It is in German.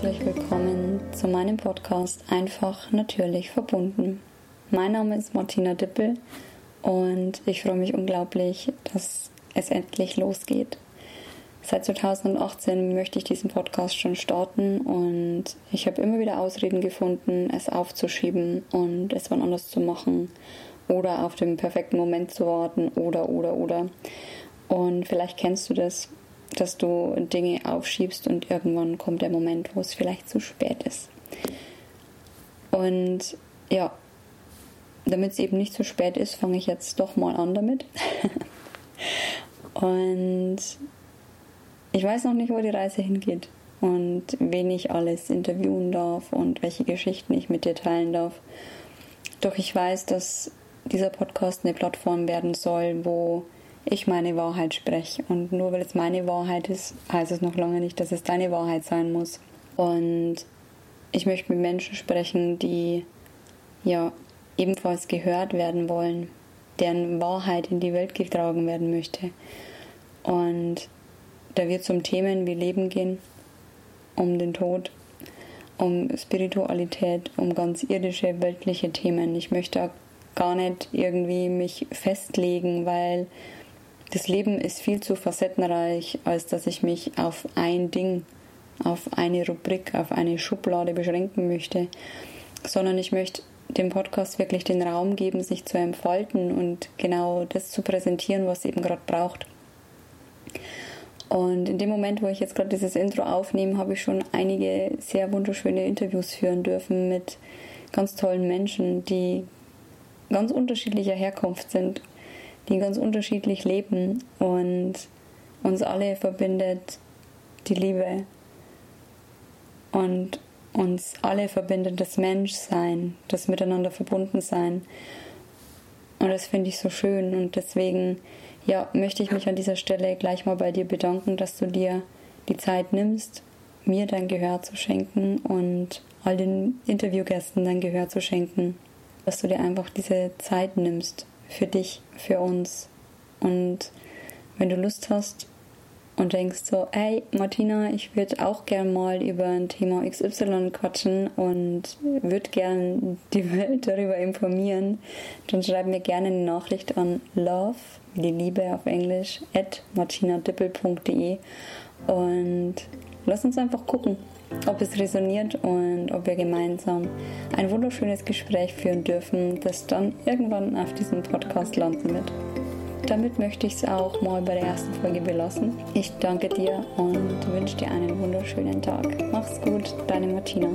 herzlich willkommen zu meinem Podcast Einfach natürlich verbunden. Mein Name ist Martina Dippel und ich freue mich unglaublich, dass es endlich losgeht. Seit 2018 möchte ich diesen Podcast schon starten und ich habe immer wieder Ausreden gefunden, es aufzuschieben und es wann anders zu machen oder auf den perfekten Moment zu warten oder oder oder. Und vielleicht kennst du das, dass du Dinge aufschiebst und irgendwann kommt der Moment, wo es vielleicht zu spät ist. Und ja, damit es eben nicht zu spät ist, fange ich jetzt doch mal an damit. und ich weiß noch nicht, wo die Reise hingeht und wen ich alles interviewen darf und welche Geschichten ich mit dir teilen darf. Doch ich weiß, dass dieser Podcast eine Plattform werden soll, wo ich meine Wahrheit spreche. Und nur weil es meine Wahrheit ist, heißt es noch lange nicht, dass es deine Wahrheit sein muss. Und ich möchte mit Menschen sprechen, die ja ebenfalls gehört werden wollen, deren Wahrheit in die Welt getragen werden möchte. Und da wird es um Themen wie Leben gehen, um den Tod, um Spiritualität, um ganz irdische, weltliche Themen. Ich möchte gar nicht irgendwie mich festlegen, weil das Leben ist viel zu facettenreich, als dass ich mich auf ein Ding, auf eine Rubrik, auf eine Schublade beschränken möchte, sondern ich möchte dem Podcast wirklich den Raum geben, sich zu entfalten und genau das zu präsentieren, was eben gerade braucht. Und in dem Moment, wo ich jetzt gerade dieses Intro aufnehme, habe ich schon einige sehr wunderschöne Interviews führen dürfen mit ganz tollen Menschen, die ganz unterschiedlicher Herkunft sind, die ganz unterschiedlich leben und uns alle verbindet die Liebe und uns alle verbindet das Menschsein, das Miteinander verbunden sein. Und das finde ich so schön und deswegen ja, möchte ich mich an dieser Stelle gleich mal bei dir bedanken, dass du dir die Zeit nimmst, mir dein Gehör zu schenken und all den Interviewgästen dein Gehör zu schenken. Dass du dir einfach diese Zeit nimmst für dich, für uns. Und wenn du Lust hast und denkst so, hey Martina, ich würde auch gern mal über ein Thema XY quatschen und würde gern die Welt darüber informieren, dann schreib mir gerne eine Nachricht an love, die Liebe auf Englisch, at martinadippel.de und lass uns einfach gucken, ob es resoniert und ob wir gemeinsam ein wunderschönes Gespräch führen dürfen, das dann irgendwann auf diesem Podcast landen wird. Damit möchte ich es auch mal bei der ersten Folge belassen. Ich danke dir und wünsche dir einen wunderschönen Tag. Mach's gut, deine Martina.